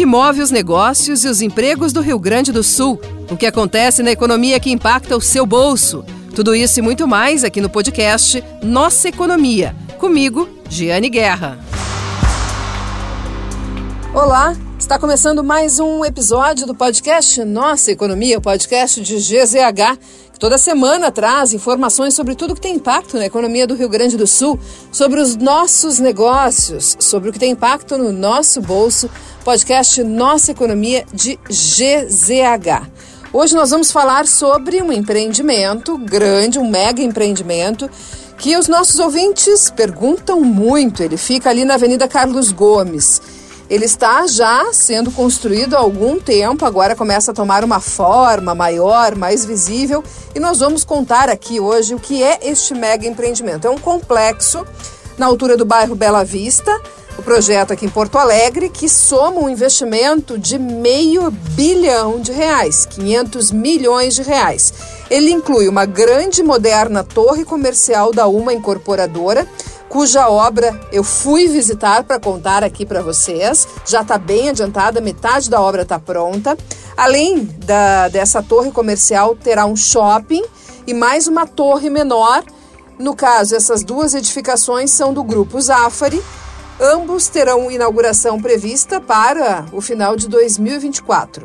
que move os negócios e os empregos do Rio Grande do Sul, o que acontece na economia que impacta o seu bolso. Tudo isso e muito mais aqui no podcast Nossa Economia. Comigo, Giane Guerra. Olá, está começando mais um episódio do podcast Nossa Economia, o podcast de GZH, toda semana traz informações sobre tudo que tem impacto na economia do Rio Grande do Sul, sobre os nossos negócios, sobre o que tem impacto no nosso bolso. Podcast Nossa Economia de GZH. Hoje nós vamos falar sobre um empreendimento grande, um mega empreendimento que os nossos ouvintes perguntam muito. Ele fica ali na Avenida Carlos Gomes. Ele está já sendo construído há algum tempo, agora começa a tomar uma forma maior, mais visível, e nós vamos contar aqui hoje o que é este mega empreendimento. É um complexo na altura do bairro Bela Vista, o projeto aqui em Porto Alegre, que soma um investimento de meio bilhão de reais, 500 milhões de reais. Ele inclui uma grande moderna torre comercial da Uma Incorporadora, cuja obra eu fui visitar para contar aqui para vocês. Já está bem adiantada, metade da obra está pronta. Além da, dessa torre comercial, terá um shopping e mais uma torre menor. No caso, essas duas edificações são do Grupo Zafari Ambos terão inauguração prevista para o final de 2024.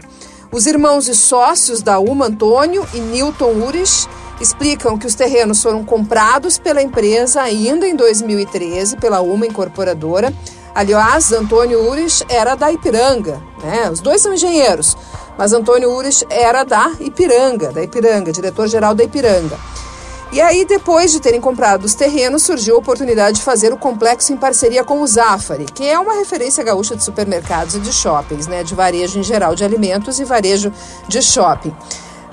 Os irmãos e sócios da UMA, Antônio e Newton Urich, explicam que os terrenos foram comprados pela empresa ainda em 2013 pela UMA Incorporadora. Aliás, Antônio Urich era da Ipiranga, né? Os dois são engenheiros, mas Antônio Urich era da Ipiranga, da Ipiranga, diretor-geral da Ipiranga. E aí, depois de terem comprado os terrenos, surgiu a oportunidade de fazer o complexo em parceria com o Zafari, que é uma referência gaúcha de supermercados e de shoppings, né? De varejo em geral de alimentos e varejo de shopping.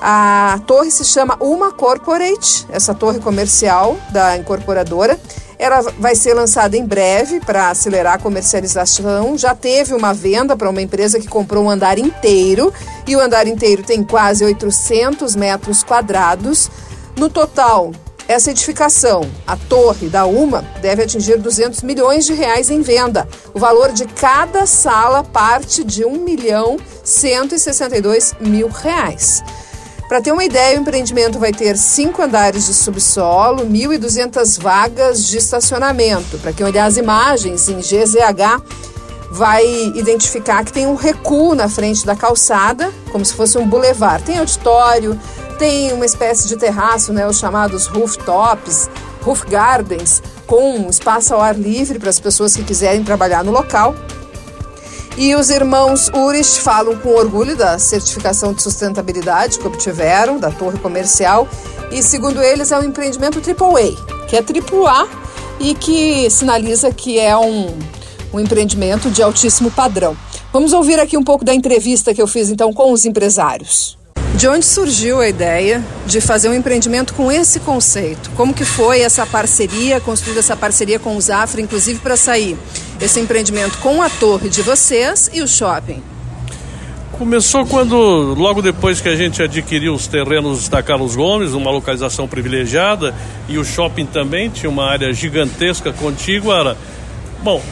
A torre se chama Uma Corporate, essa torre comercial da incorporadora. Ela vai ser lançada em breve para acelerar a comercialização. Já teve uma venda para uma empresa que comprou um andar inteiro e o andar inteiro tem quase 800 metros quadrados. No total, essa edificação, a torre da UMA, deve atingir 200 milhões de reais em venda. O valor de cada sala parte de 1 milhão 162 mil reais. Para ter uma ideia, o empreendimento vai ter cinco andares de subsolo, 1.200 vagas de estacionamento. Para quem olhar as imagens em GZH, vai identificar que tem um recuo na frente da calçada, como se fosse um bulevar. Tem auditório, tem uma espécie de terraço, né, os chamados rooftops, roof gardens, com espaço ao ar livre para as pessoas que quiserem trabalhar no local. E os irmãos Urich falam com orgulho da certificação de sustentabilidade que obtiveram da torre comercial e, segundo eles, é um empreendimento AAA, que é AAA e que sinaliza que é um, um empreendimento de altíssimo padrão. Vamos ouvir aqui um pouco da entrevista que eu fiz então com os empresários. De onde surgiu a ideia de fazer um empreendimento com esse conceito? Como que foi essa parceria, construída essa parceria com o Zafra, inclusive para sair esse empreendimento com a torre de vocês e o shopping? Começou quando, logo depois que a gente adquiriu os terrenos da Carlos Gomes, uma localização privilegiada, e o shopping também tinha uma área gigantesca contígua. Bom,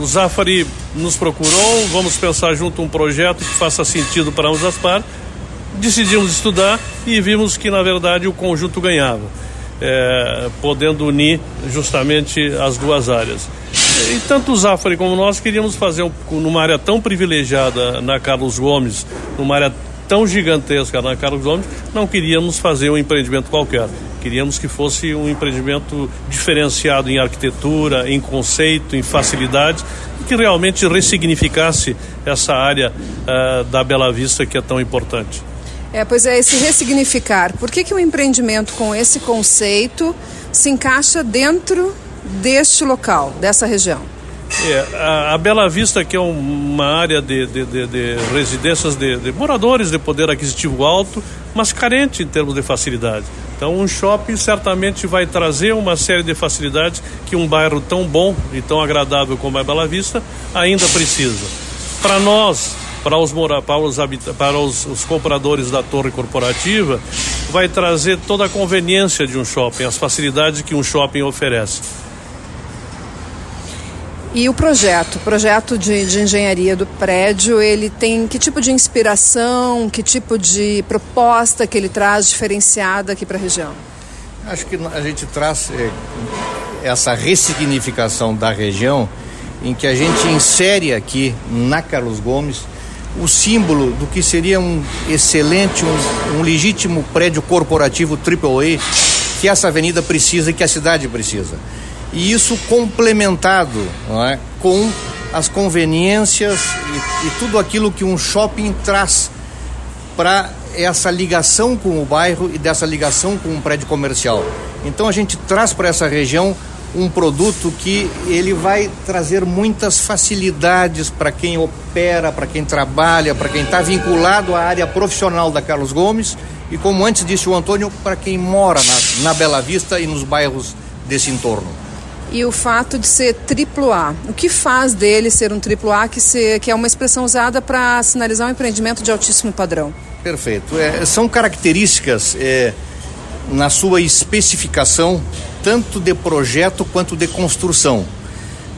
o Zafari nos procurou, vamos pensar junto um projeto que faça sentido para ambas as partes decidimos estudar e vimos que, na verdade, o conjunto ganhava, é, podendo unir justamente as duas áreas. E tanto o Zafari como nós queríamos fazer um, numa área tão privilegiada na Carlos Gomes, numa área tão gigantesca na Carlos Gomes, não queríamos fazer um empreendimento qualquer. Queríamos que fosse um empreendimento diferenciado em arquitetura, em conceito, em facilidades, e que realmente ressignificasse essa área uh, da Bela Vista que é tão importante. É, pois é, esse ressignificar. Por que, que um empreendimento com esse conceito se encaixa dentro deste local, dessa região? É, a, a, Bela Vista, que é uma área de, de, de, de residências de, de, moradores de poder aquisitivo alto, mas carente em termos de facilidade. Então, um shopping certamente vai trazer uma série de facilidades que um bairro tão bom e tão agradável como a Bela Vista ainda precisa. Para nós, para os, para os, para os, os compradores da torre corporativa, vai trazer toda a conveniência de um shopping, as facilidades que um shopping oferece. E o projeto, o projeto de, de, engenharia do prédio, ele tem que tipo de inspiração, que tipo de proposta que ele traz diferenciada aqui para a região? Acho que a gente traz é, essa ressignificação da região em que a gente insere aqui na Carlos Gomes o símbolo do que seria um excelente, um, um legítimo prédio corporativo AAA que essa avenida precisa e que a cidade precisa. E isso complementado é, com as conveniências e, e tudo aquilo que um shopping traz para essa ligação com o bairro e dessa ligação com um prédio comercial. Então a gente traz para essa região um produto que ele vai trazer muitas facilidades para quem opera, para quem trabalha, para quem está vinculado à área profissional da Carlos Gomes e como antes disse o Antônio, para quem mora na, na Bela Vista e nos bairros desse entorno e o fato de ser triplo A. O que faz dele ser um triplo A que, se, que é uma expressão usada para sinalizar um empreendimento de altíssimo padrão? Perfeito. É, são características é, na sua especificação, tanto de projeto quanto de construção.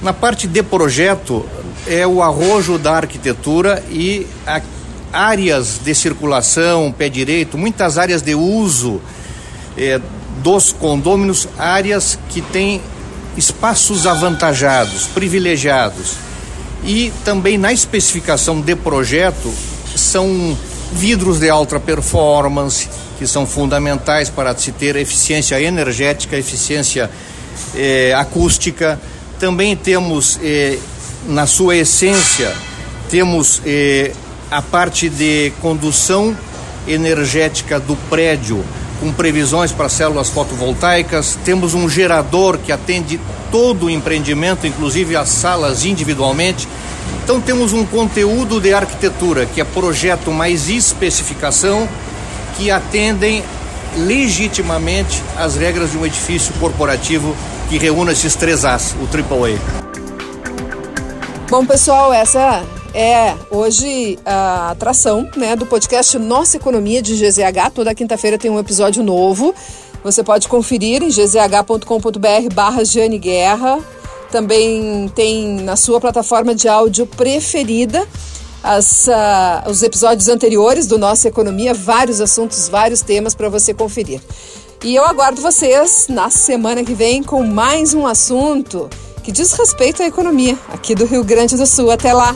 Na parte de projeto, é o arrojo da arquitetura e áreas de circulação, pé direito, muitas áreas de uso é, dos condôminos, áreas que têm espaços avantajados, privilegiados. E também na especificação de projeto são vidros de alta performance, que são fundamentais para se ter eficiência energética, eficiência eh, acústica. Também temos, eh, na sua essência, temos eh, a parte de condução energética do prédio, com previsões para células fotovoltaicas. Temos um gerador que atende todo o empreendimento, inclusive as salas individualmente. Então temos um conteúdo de arquitetura, que é projeto mais especificação, que atendem legitimamente as regras de um edifício corporativo que reúne esses três As, o AAA. Bom, pessoal, essa é hoje a atração né, do podcast Nossa Economia de GZH. Toda quinta-feira tem um episódio novo. Você pode conferir em gzh.com.br barra Jane Guerra. Também tem na sua plataforma de áudio preferida as, uh, os episódios anteriores do Nossa Economia, vários assuntos, vários temas para você conferir. E eu aguardo vocês na semana que vem com mais um assunto que diz respeito à economia aqui do Rio Grande do Sul. Até lá!